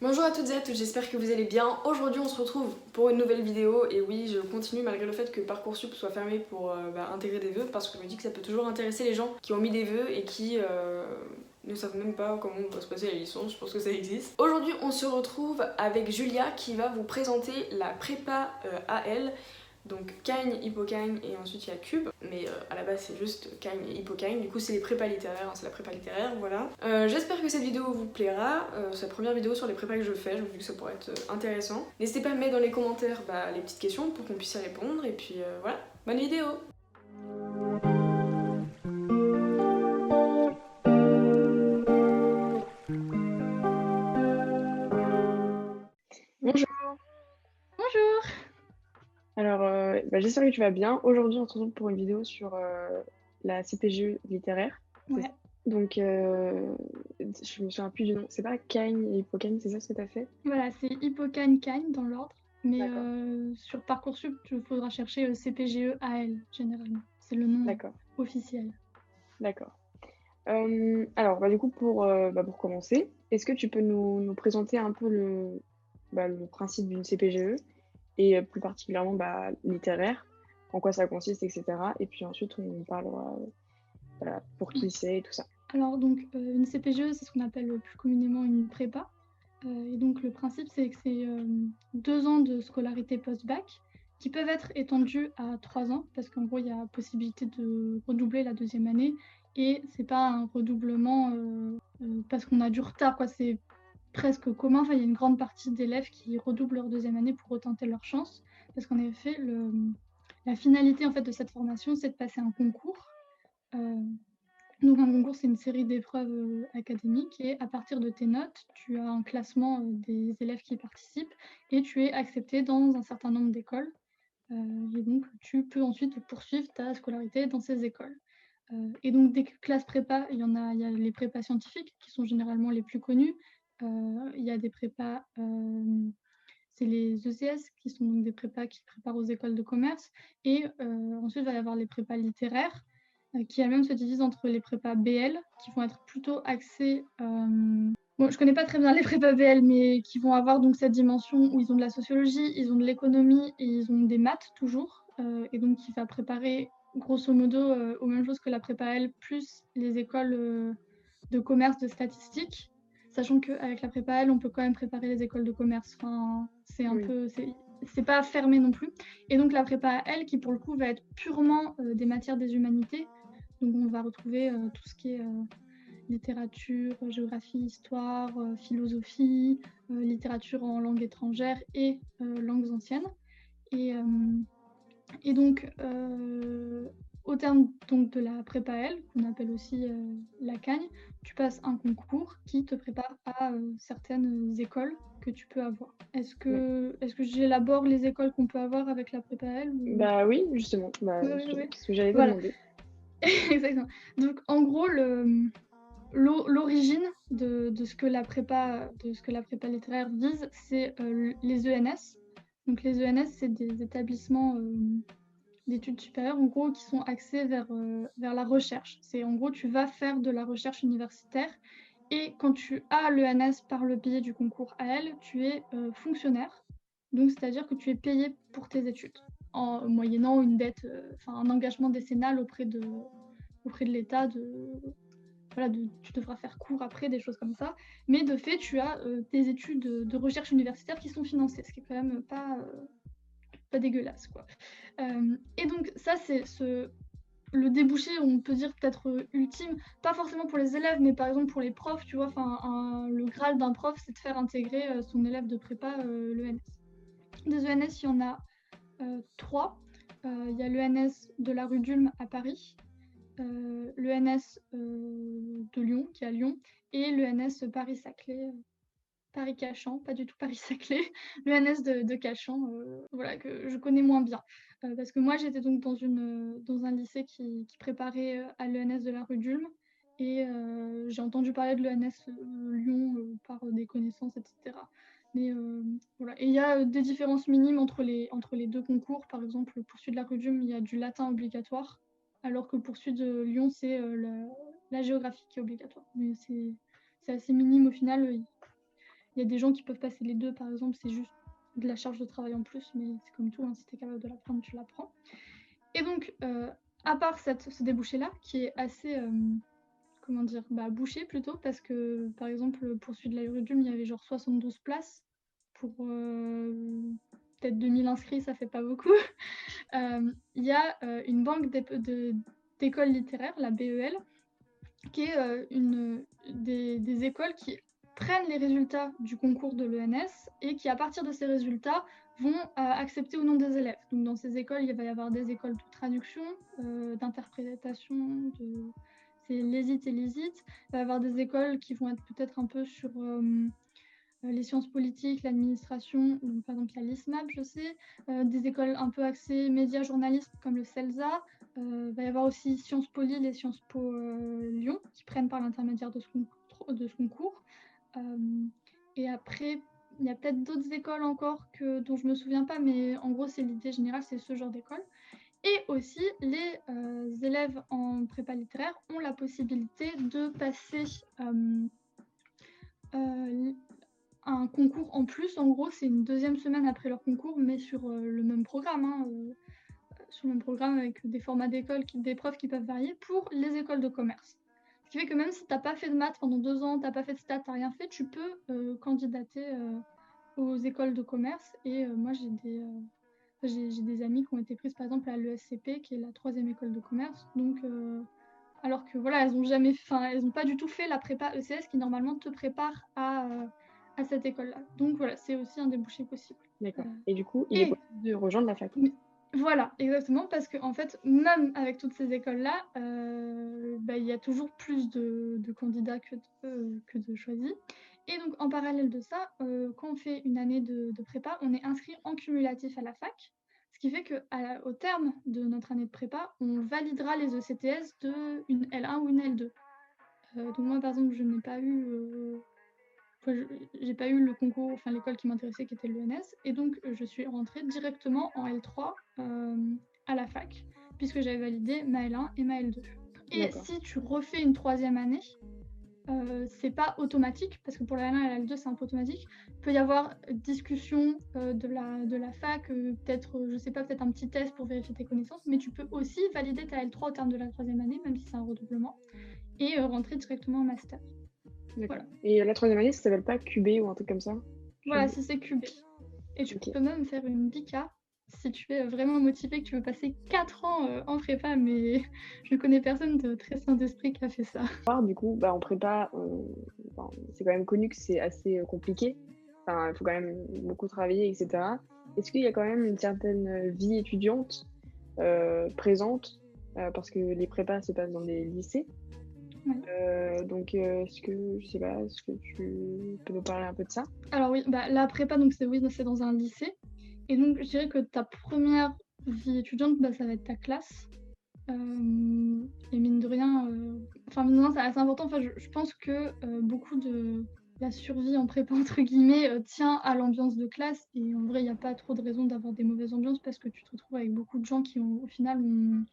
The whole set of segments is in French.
Bonjour à toutes et à tous, j'espère que vous allez bien. Aujourd'hui on se retrouve pour une nouvelle vidéo et oui je continue malgré le fait que Parcoursup soit fermé pour euh, bah, intégrer des vœux parce que je me dis que ça peut toujours intéresser les gens qui ont mis des vœux et qui euh, ne savent même pas comment va se passer la licence, je pense que ça existe. Aujourd'hui on se retrouve avec Julia qui va vous présenter la prépa euh, AL donc Cagne, Hippocagne et ensuite il y a Cube, mais euh, à la base c'est juste Cagne et Hippocagne, du coup c'est les prépas littéraires, hein, c'est la prépa littéraire, voilà. Euh, j'espère que cette vidéo vous plaira, euh, c'est la première vidéo sur les prépas que je fais, je me dis que ça pourrait être intéressant. N'hésitez pas à mettre dans les commentaires bah, les petites questions pour qu'on puisse y répondre, et puis voilà, bonne vidéo Bah, j'espère que tu vas bien. Aujourd'hui, on se retrouve pour une vidéo sur euh, la CPGE littéraire. Donc, euh, je me souviens plus du nom. C'est pas Cagne et Hippocagne, c'est ça ce que tu as fait? Voilà, c'est Hippocagne, Cagne dans l'ordre. Mais euh, sur Parcoursup, il faudra chercher CPGE AL généralement. C'est le nom officiel. D'accord. alors, bah, du coup, pour, bah, pour commencer, est-ce que tu peux nous, nous, présenter un peu le, bah, le principe d'une CPGE et euh, plus particulièrement bah, littéraire, en quoi ça consiste, etc. Et puis ensuite, on parlera pour qui c'est et tout ça. Alors, donc, euh, une CPGE, c'est ce qu'on appelle plus communément une prépa. Euh, et donc, le principe, c'est que c'est deux ans de scolarité post-bac qui peuvent être étendus à trois ans, parce qu'en gros, il y a possibilité de redoubler la deuxième année. Et c'est pas un redoublement parce qu'on a du retard, quoi. Presque commun. Enfin, il y a une grande partie d'élèves qui redoublent leur deuxième année pour retenter leur chance. Parce qu'en effet, la finalité en fait, de cette formation, c'est de passer un concours. Euh, donc un concours, c'est une série d'épreuves euh, académiques et à partir de tes notes, tu as un classement euh, des élèves qui participent et tu es accepté dans un certain nombre d'écoles. et donc tu peux ensuite poursuivre ta scolarité dans ces écoles. et donc des classes prépa, il y en a, il y a les prépas scientifiques qui sont généralement les plus connues, il y a des prépas, euh, c'est les ECS qui sont donc des prépas qui préparent aux écoles de commerce. Et euh, ensuite, il va y avoir les prépas littéraires qui elles-mêmes se divisent entre les prépas BL qui vont être plutôt axés. Bon, je connais pas très bien les prépas BL, mais qui vont avoir donc cette dimension où ils ont de la sociologie, ils ont de l'économie et ils ont des maths toujours. et donc, qui va préparer grosso modo aux mêmes choses que la prépa L, plus les écoles de commerce, de statistiques sachant qu'avec la prépa L, on peut quand même préparer les écoles de commerce. Enfin, c'est un peu, c'est pas fermé non plus. Et donc la prépa L, qui pour le coup va être purement euh, des matières des humanités. Donc on va retrouver euh, tout ce qui est euh, littérature, géographie, histoire, philosophie, littérature en langue étrangère et langues anciennes. Et, et donc au terme donc, de la prépa L, qu'on appelle aussi euh, la cagne, tu passes un concours qui te prépare à euh, certaines écoles que tu peux avoir. Est-ce que, est que j'élabore les écoles qu'on peut avoir avec la prépa L Bah oui, justement. Bah, ce que j'allais demander. Exactement. Donc en gros, l'origine de, ce que la prépa de ce que la prépa littéraire vise, c'est euh, les ENS. Donc les ENS, c'est des établissements d'études supérieures, en gros, qui sont axées vers, euh, vers la recherche. C'est en gros, tu vas faire de la recherche universitaire et quand tu as l'ENS par le biais du concours AL, tu es euh, fonctionnaire. Donc, c'est-à-dire que tu es payé pour tes études en moyennant une dette, euh, enfin un engagement décennal auprès de, auprès de l'État. De, voilà, tu devras faire cours après, des choses comme ça. Mais de fait, tu as tes études de, recherche universitaire qui sont financées, ce qui est quand même pas, pas dégueulasse. Quoi. Euh, et donc ça, c'est ce, le débouché, on peut dire peut-être ultime, pas forcément pour les élèves, mais par exemple pour les profs, tu vois, enfin, le graal d'un prof, c'est de faire intégrer euh, son élève de prépa euh, l'ENS. Des ENS, il y en a trois. Il y a l'ENS de la rue d'Ulm à Paris, l'ENS de Lyon, qui est à Lyon, et l'ENS Paris-Saclay Paris-Cachan, pas du tout Paris-Saclay, l'ENS de, de Cachan, euh, voilà, que je connais moins bien. Euh, parce que moi, j'étais donc dans, une, dans un lycée qui, préparait euh, à l'ENS de la rue d'Ulm. Et j'ai entendu parler de l'ENS Lyon par des connaissances, etc. Mais voilà. Et il y a des différences minimes entre les, entre les deux concours. Par exemple, pour celui de la rue d'Ulm, il y a du latin obligatoire, alors que pour celui de Lyon, c'est la, la, géographie qui est obligatoire. Mais c'est assez minime au final Il y a des gens qui peuvent passer les deux, par exemple, c'est juste de la charge de travail en plus, mais c'est comme tout, hein, si tu es capable de l'apprendre, tu l'apprends. Et donc, euh, à part cette, ce débouché-là, qui est assez, euh, comment dire, bah, bouché plutôt, parce que, par exemple, pour celui de l'aérodrome, il y avait genre 72 places pour euh, peut-être 2000 inscrits, ça fait pas beaucoup. Il y a une banque d'écoles littéraires, la BEL, qui est une, des, des écoles qui prennent les résultats du concours de l'ENS et qui, à partir de ces résultats, vont euh, accepter ou non des élèves. Donc, dans ces écoles, il va y avoir des écoles de traduction, euh, d'interprétation, de... c'est l'hésite et l'hésite. Il va y avoir des écoles qui vont être peut-être un peu sur euh, les sciences politiques, l'administration, par exemple il y a l'ISMAP, je sais, des écoles un peu axées médias journalistes comme le CELSA. il va y avoir aussi Sciences Poly, les Sciences Po Lyon, qui prennent par l'intermédiaire de ce concours. Euh, et après, il y a peut-être d'autres écoles encore que, dont je ne me souviens pas, mais en gros, c'est l'idée générale, c'est ce genre d'école. Et aussi, les euh, élèves en prépa littéraire ont la possibilité de passer euh, un concours en plus. En gros, c'est une deuxième semaine après leur concours, mais sur le même programme. Hein, sur le même programme avec des formats d'école, d'épreuves qui peuvent varier pour les écoles de commerce. Ce qui fait que même si tu n'as pas fait de maths pendant deux ans, tu n'as pas fait de stats, tu n'as rien fait, tu peux euh, candidater euh, aux écoles de commerce. Et euh, moi, j'ai des, j'ai, des amis qui ont été prises par exemple à l'ESCP, qui est la troisième école de commerce. Donc, alors que voilà, elles n'ont jamais, enfin, elles n'ont pas du tout fait la prépa ECS qui normalement te prépare à, à cette école-là. Donc voilà, c'est aussi un débouché possible. D'accord. Et du coup, il est possible de rejoindre la fac? Voilà, exactement, parce qu'en en fait, même avec toutes ces écoles-là, euh, bah, il y a toujours plus de, candidats que de, euh, que de, choisis. Et donc, en parallèle de ça, euh, quand on fait une année de, prépa, on est inscrit en cumulatif à la fac, ce qui fait qu'au terme de notre année de prépa, on validera les ECTS de une L1 ou une L2. donc moi, par exemple, je n'ai pas eu j'ai pas eu le concours, enfin l'école qui m'intéressait qui était l'ENS, et donc euh, je suis rentrée directement en L3 euh, à la fac, puisque j'avais validé ma L1 et ma L2. Et si tu refais une troisième année, euh, c'est pas automatique, parce que pour la L1 et la L2, c'est un peu automatique. Il peut y avoir discussion de, la, de la fac, peut-être, je sais pas, peut-être un petit test pour vérifier tes connaissances, mais tu peux aussi valider ta L3 au terme de la troisième année, même si c'est un redoublement, et rentrer directement en master. Et la troisième année, ça s'appelle pas QB ou un truc comme ça Voilà, si c'est QB. Et tu peux même faire une BICA si tu es vraiment motivé, que tu veux passer 4 ans euh, en prépa, mais je ne connais personne de très sain d'esprit qui a fait ça. Du coup, bah, en prépa, c'est quand même connu que c'est assez euh, compliqué. Enfin, il faut quand même beaucoup travailler, etc. Est-ce qu'il y a quand même une certaine vie étudiante euh, présente Parce que les prépas se passent dans des lycées? Euh, donc, euh, est-ce que je sais pas, est-ce que tu peux nous parler un peu de ça? Alors oui, bah, la prépa, donc c'est oui, c'est dans un lycée. Et donc, je dirais que ta première vie étudiante, bah, ça va être ta classe. Euh, et mine de rien, enfin mine de rien, c'est assez important. Enfin, je, pense que beaucoup de la survie en prépa entre guillemets tient à l'ambiance de classe. Et en vrai, il n'y a pas trop de raison d'avoir des mauvaises ambiances parce que tu te retrouves avec beaucoup de gens qui ont, au final ont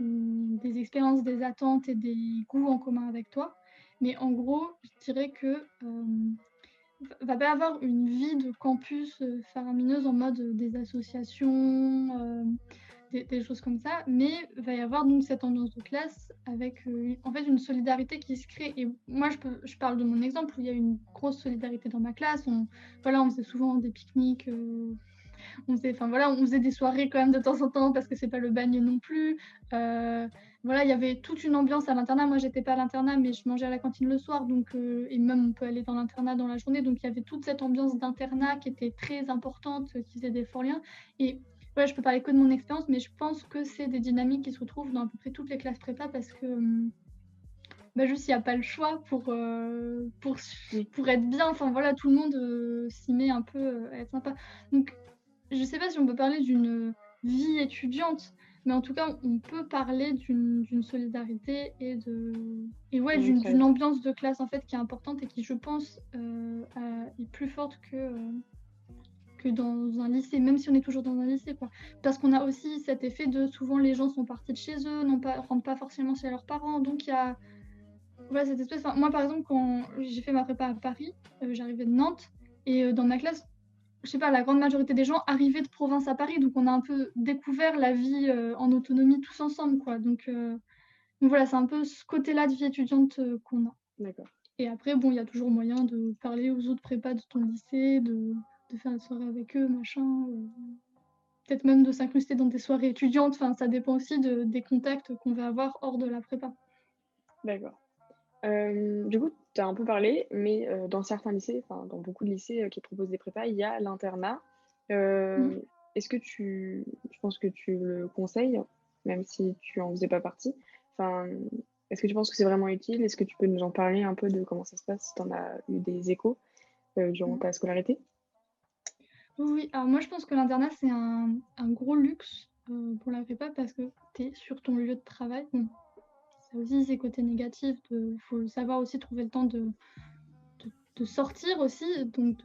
des expériences, des attentes et des goûts en commun avec toi. Mais en gros, je dirais que euh, va pas avoir une vie de campus euh, faramineuse en mode des associations, euh, des, choses comme ça, mais va y avoir donc cette ambiance de classe avec en fait une solidarité qui se crée. Et moi, je parle de mon exemple où il y a une grosse solidarité dans ma classe. On, voilà, on faisait souvent des pique-niques on faisait, enfin voilà, on faisait des soirées quand même de temps en temps parce que c'est pas le bagne non plus. Euh, voilà, il y avait toute une ambiance à l'internat. Moi, j'étais pas à l'internat, mais je mangeais à la cantine le soir, donc euh, et même on peut aller dans l'internat dans la journée. Donc il y avait toute cette ambiance d'internat qui était très importante, qui faisait des forts liens. Et ouais, je peux parler que de mon expérience, mais je pense que c'est des dynamiques qui se retrouvent dans à peu près toutes les classes prépa parce que bah juste il n'y a pas le choix pour, euh, pour, pour être bien. Enfin voilà, tout le monde s'y met un peu à être sympa. Donc je sais pas si on peut parler d'une vie étudiante, mais en tout cas, on peut parler d'une solidarité et de et ouais, d'une ambiance de classe en fait qui est importante et qui, je pense, euh, est plus forte que euh, que dans un lycée, même si on est toujours dans un lycée, quoi. Parce qu'on a aussi cet effet de souvent les gens sont partis de chez eux, non pas rentrent pas forcément chez leurs parents, donc il y a voilà, cette espèce. moi, par exemple, quand j'ai fait ma prépa à Paris, j'arrivais de Nantes, et dans ma classe, je sais pas, la grande majorité des gens arrivaient de province à Paris, donc on a un peu découvert la vie en autonomie tous ensemble, quoi. Donc, donc voilà, c'est un peu ce côté-là de vie étudiante qu'on a. D'accord. Et après, bon, il y a toujours moyen de parler aux autres prépas de ton lycée, de, de faire une soirée avec eux, machin. Peut-être même de s'incruster dans des soirées étudiantes. Enfin, ça dépend aussi de, des contacts qu'on va avoir hors de la prépa. D'accord. Euh, du coup, tu as un peu parlé, mais euh, dans certains lycées, enfin dans beaucoup de lycées euh, qui proposent des prépas, il y a l'internat. Mm. Est-ce que tu, je pense que tu le conseilles, même si tu en faisais pas partie Enfin, est-ce que tu penses que c'est vraiment utile? Est-ce que tu peux nous en parler un peu de comment ça se passe, si tu en as eu des échos durant mm. ta scolarité? Oui, alors moi je pense que l'internat c'est un, un, gros luxe pour la prépa parce que tu es sur ton lieu de travail aussi c'est côté négatif. Il faut savoir aussi trouver le temps de, sortir aussi. Donc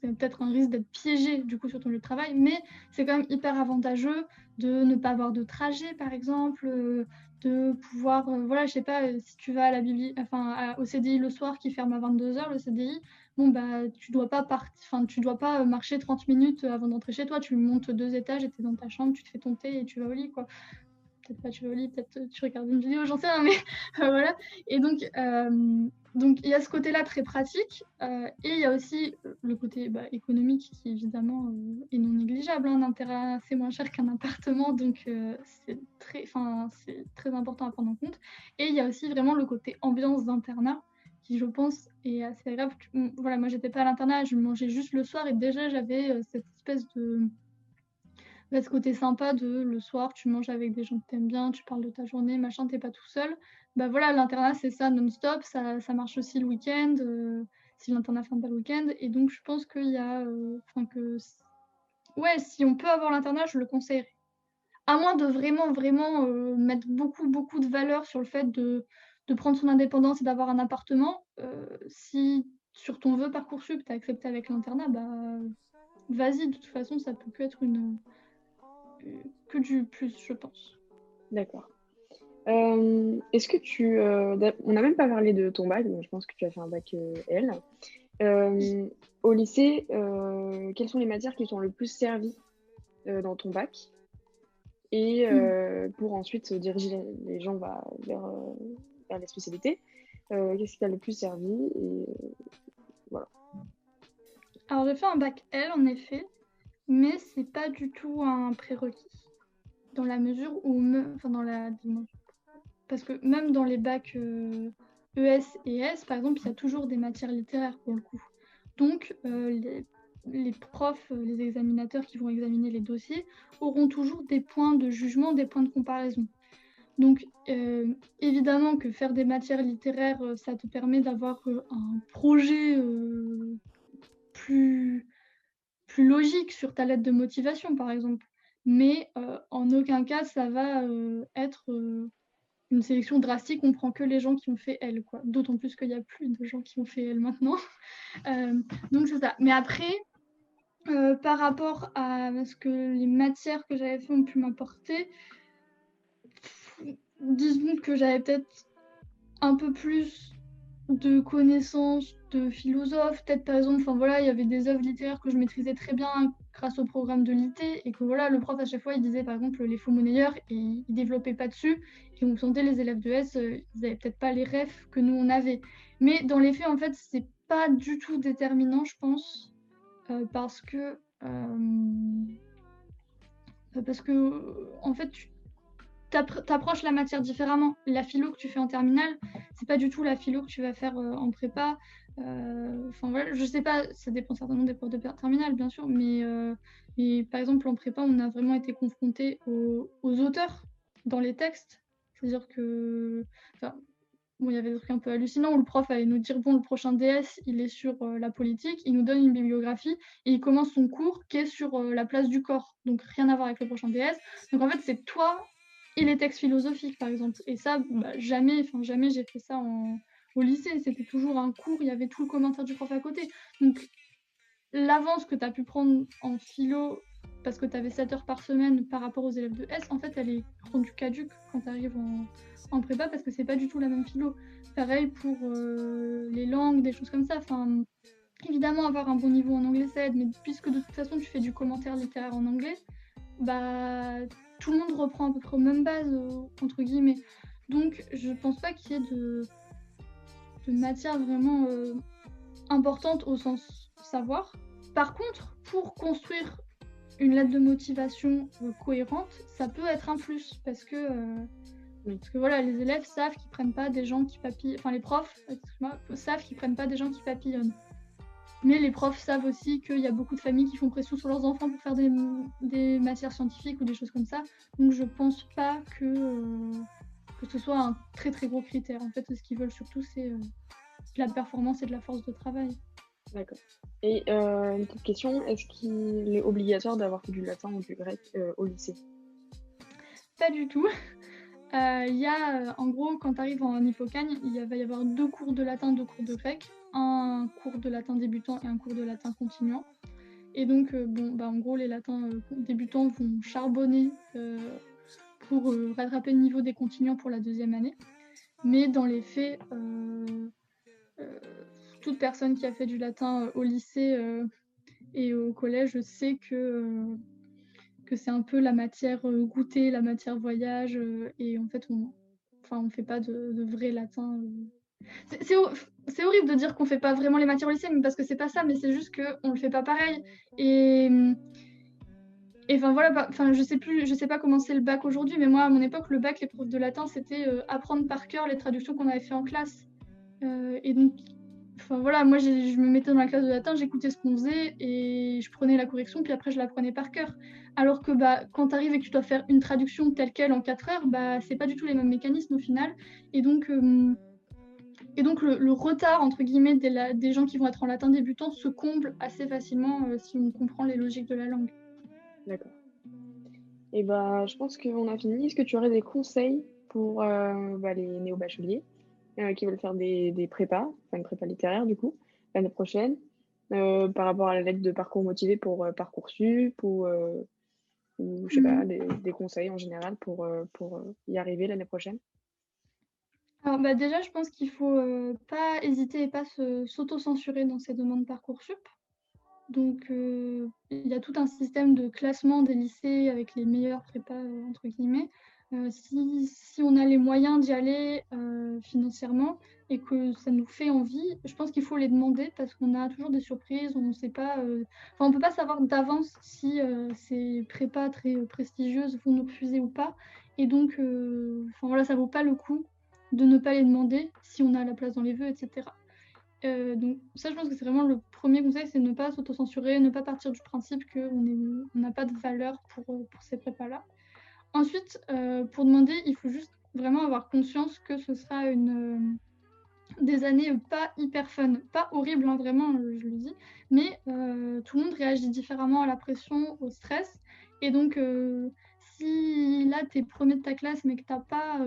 c'est peut-être un risque d'être piégé du coup sur ton lieu de travail, mais c'est quand même hyper avantageux de ne pas avoir de trajet par exemple, de pouvoir, euh, voilà, je sais pas, si tu vas à la bibli enfin au CDI le soir qui ferme à 22h, le CDI, bon bah tu dois pas enfin tu dois pas marcher 30 minutes avant d'entrer chez toi, tu montes deux étages et tu es dans ta chambre, tu te fais ton thé et tu vas au lit quoi peut-être pas tu vas au lit, peut-être tu regardes une vidéo, j'en sais rien, mais voilà. Et donc, euh, donc il y a ce côté-là très pratique, euh, et il y a aussi le côté bah, économique qui évidemment euh, est non négligeable. Hein. Un intérêt c'est moins cher qu'un appartement, donc c'est très, c'est très important à prendre en compte. Et il y a aussi vraiment le côté ambiance d'internat qui je pense est assez agréable. Voilà, moi j'étais pas à l'internat, je mangeais juste le soir et déjà j'avais cette espèce de bah, ce côté sympa de le soir, tu manges avec des gens que t'aimes bien, tu parles de ta journée, machin, t'es pas tout seul. Bah voilà, l'internat c'est ça non-stop, ça, ça, marche aussi le week-end, euh, si l'internat ferme pas le week-end. Et donc je pense qu'il y a. Euh, enfin que. Ouais, si on peut avoir l'internat, je le conseillerais. À moins de vraiment, vraiment euh, mettre beaucoup, beaucoup de valeur sur le fait de, de prendre son indépendance et d'avoir un appartement, si sur ton vœu Parcoursup, tu as accepté avec l'internat, bah vas-y, de toute façon, ça peut que être une, que du plus, je pense. D'accord. Euh, est-ce que tu. Euh, on n'a même pas parlé de ton bac, donc je pense que tu as fait un bac euh, L. au lycée, quelles sont les matières qui sont le plus servies dans ton bac? Et hmm. pour ensuite diriger les gens vers, vers les spécialités, qu'est-ce qui t'a le plus servi? Et, voilà. Alors, j'ai fait un bac L en effet mais c'est pas du tout un prérequis dans la mesure où, enfin dans la parce que même dans les bacs ES euh, e et S, par exemple, il y a toujours des matières littéraires pour le coup. Donc euh, les, profs, euh, les examinateurs qui vont examiner les dossiers auront toujours des points de jugement, des points de comparaison. Donc, évidemment que faire des matières littéraires, ça te permet d'avoir un projet plus, logique sur ta lettre de motivation, par exemple. Mais euh, en aucun cas, ça va euh, être euh, une sélection drastique. On prend que les gens qui ont fait L, quoi. D'autant plus qu'il n'y a plus de gens qui ont fait L maintenant. donc c'est ça. Mais après, par rapport à ce que les matières que j'avais fait ont pu m'apporter, disons que j'avais peut-être un peu plus de connaissances de philosophes, peut-être par exemple, enfin voilà, il y avait des œuvres littéraires que je maîtrisais très bien grâce au programme de l'IT et que voilà, le prof à chaque fois il disait par exemple les faux monnayeurs et il développait pas dessus et on sentait les élèves de S, euh, ils avaient peut-être pas les rêves que nous on avait. Mais dans les faits en fait c'est pas du tout déterminant je pense euh, parce que euh, parce que en fait tu t'approches la matière différemment. La philo que tu fais en terminale, c'est pas du tout la philo que tu vas faire euh, en prépa. Euh, enfin voilà, je sais pas, ça dépend certainement des profs de terminale, bien sûr, mais, euh, mais, par exemple en prépa, on a vraiment été confronté aux, auteurs dans les textes. C'est-à-dire que, bon, il y avait des trucs un peu hallucinants où le prof allait nous dire bon, le prochain DS, il est sur la politique, il nous donne une bibliographie et il commence son cours qui est sur la place du corps, donc rien à voir avec le prochain DS. Donc en fait, c'est toi et les textes philosophiques, par exemple. Et ça, bah, jamais, enfin jamais j'ai fait ça au lycée. C'était toujours un cours, il y avait tout le commentaire du prof à côté. Donc, l'avance que tu as pu prendre en philo, parce que tu avais 7 heures par semaine par rapport aux élèves de S, en fait, elle est rendue caduque quand tu arrives en, en, prépa parce que c'est pas du tout la même philo. Pareil pour euh, les langues, des choses comme ça. Enfin, évidemment, avoir un bon niveau en anglais, ça aide, mais puisque de toute façon, tu fais du commentaire littéraire en anglais, bah, tout le monde reprend à peu près aux mêmes bases, euh, entre guillemets. Donc, je pense pas qu'il y ait de, de matière vraiment euh, importante au sens savoir. Par contre, pour construire une lettre de motivation euh, cohérente, ça peut être un plus parce que, euh, parce que voilà, les élèves savent qu'ils prennent pas des gens qui papillonnent, enfin les profs savent qu'ils prennent pas des gens qui papillonnent. Mais les profs savent aussi qu'il y a beaucoup de familles qui font pression sur leurs enfants pour faire des, des matières scientifiques ou des choses comme ça. Donc je pense pas que, euh, que ce soit un très très gros critère. En fait, ce qu'ils veulent surtout, c'est la performance et de la force de travail. D'accord. Et euh, une petite question, est-ce qu'il est obligatoire d'avoir fait du latin ou du grec euh, au lycée? Pas du tout. Euh, il y a, en gros, quand tu arrives en Hippocagne, il va y avoir deux cours de latin, deux cours de grec, un cours de latin débutant et un cours de latin continuant. Et donc, bon, bah, en gros, les latins débutants vont charbonner pour rattraper le niveau des continuants pour la deuxième année. Mais dans les faits, toute personne qui a fait du latin euh, au lycée euh, et au collège sait que, euh, que c'est un peu la matière goûter, la matière voyage, et en fait, on enfin, on fait pas de, vrai latin. C'est horrible de dire qu'on fait pas vraiment les matières au lycée, parce que c'est pas ça, mais c'est juste qu'on le fait pas pareil. Et. Enfin voilà, bah, enfin je sais plus, je sais pas comment c'est le bac aujourd'hui, mais moi à mon époque le bac, les profs de latin, c'était apprendre par cœur les traductions qu'on avait fait en classe. et donc voilà, moi je me mettais dans la classe de latin, j'écoutais ce qu'on faisait et je prenais la correction, puis après je l'apprenais par cœur. Alors que bah, quand tu arrives et que tu dois faire une traduction telle qu'elle en 4 heures, bah, c'est pas du tout les mêmes mécanismes au final. Et donc, euh, et donc le, retard entre guillemets des, des, gens qui vont être en latin débutant se comble assez facilement euh, si on comprend les logiques de la langue. D'accord. Et bah, je pense qu'on a fini. Est-ce que tu aurais des conseils pour euh, bah, les néo-bacheliers euh, qui veulent faire des, des prépas, enfin une prépa littéraire du coup, l'année prochaine, par rapport à la lettre de parcours motivé pour Parcoursup ou, ou je sais pas, mm. des, conseils en général pour, pour y arriver l'année prochaine? Alors bah déjà, je pense qu'il faut pas hésiter et pas s'auto-censurer dans ces demandes Parcoursup. Donc, il y a tout un système de classement des lycées avec les meilleurs prépas, entre guillemets. Euh, si, on a les moyens d'y aller euh, financièrement et que ça nous fait envie, je pense qu'il faut les demander parce qu'on a toujours des surprises, on ne sait pas, euh, on peut pas savoir d'avance si ces prépas très prestigieuses vont nous refuser ou pas. Et donc, voilà, ça vaut pas le coup de ne pas les demander si on a la place dans les vœux, etc. donc ça, je pense que c'est vraiment le premier conseil, c'est ne pas s'autocensurer, ne pas partir du principe qu'on n'a pas de valeur pour, pour ces prépas-là. Ensuite, euh, pour demander, il faut juste vraiment avoir conscience que ce sera une, euh, des années pas hyper fun, pas horrible, hein, vraiment, je le dis, mais euh, tout le monde réagit différemment à la pression, au stress. Et donc, si là, tu es premier de ta classe, mais que tu n'as pas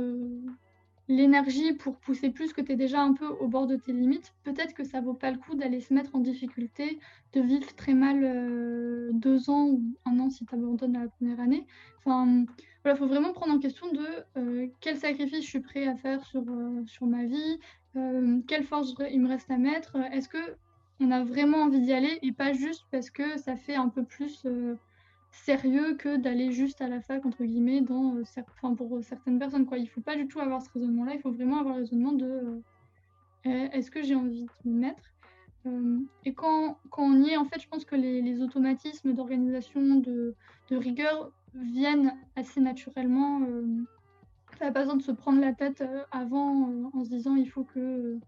l'énergie pour pousser plus, que tu es déjà un peu au bord de tes limites, peut-être que ça vaut pas le coup d'aller se mettre en difficulté, de vivre très mal deux ans ou un an si tu abandonnes la première année. Enfin, il faut vraiment prendre en question de euh, quel sacrifice je suis prêt à faire sur, euh, sur ma vie, euh, quelle force il me reste à mettre, est-ce que on a vraiment envie d'y aller et pas juste parce que ça fait un peu plus sérieux que d'aller juste à la fac entre guillemets dans enfin, pour certaines personnes quoi. Il faut pas du tout avoir ce raisonnement-là, il faut vraiment avoir le raisonnement de est-ce que j'ai envie de me mettre? Et quand, quand, on y est, en fait, je pense que les, automatismes d'organisation, de, rigueur viennent assez naturellement. Euh, pas besoin de se prendre la tête euh, avant euh, en se disant il faut que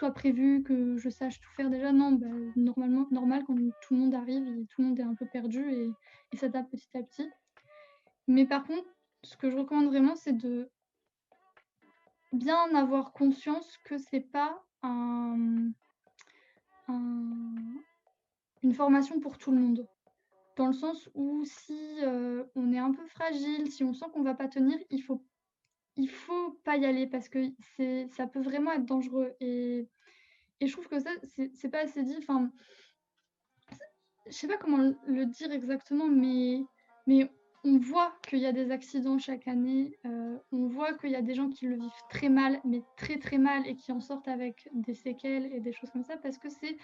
soit prévu, que je sache tout faire déjà. Non, bah, normalement, normal quand tout le monde arrive, et tout le monde est un peu perdu et, et s'adapte petit à petit. Mais par contre, ce que je recommande vraiment, c'est de bien avoir conscience que c'est pas un, une formation pour tout le monde dans le sens où si euh, on est un peu fragile, si on sent qu'on va pas tenir, il faut il faut pas y aller parce que c'est ça peut vraiment être dangereux et, je trouve que ça c'est pas assez dit. Enfin, je sais pas comment le dire exactement, mais, mais on voit qu'il y a des accidents chaque année, euh, on voit qu'il y a des gens qui le vivent très mal, mais très très mal, et qui en sortent avec des séquelles et des choses comme ça, parce que c'est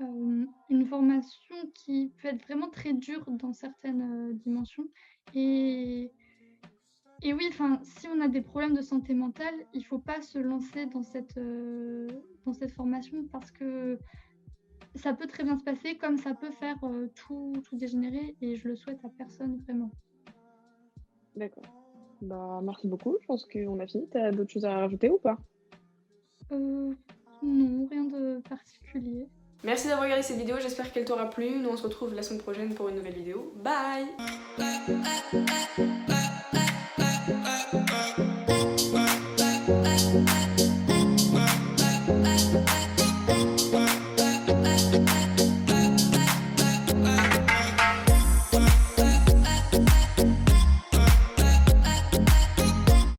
euh, une formation qui peut être vraiment très dure dans certaines euh, dimensions. Et, et oui, si on a des problèmes de santé mentale, il ne faut pas se lancer dans cette, dans cette formation parce que ça peut très bien se passer, comme ça peut faire tout, tout dégénérer, et je le souhaite à personne vraiment. D'accord. Bah, merci beaucoup. Je pense qu'on a fini. Tu as d'autres choses à rajouter ou pas? Euh, Non, rien de particulier. Merci d'avoir regardé cette vidéo, j'espère qu'elle t'aura plu. Nous on se retrouve la semaine prochaine pour une nouvelle vidéo. Bye Bye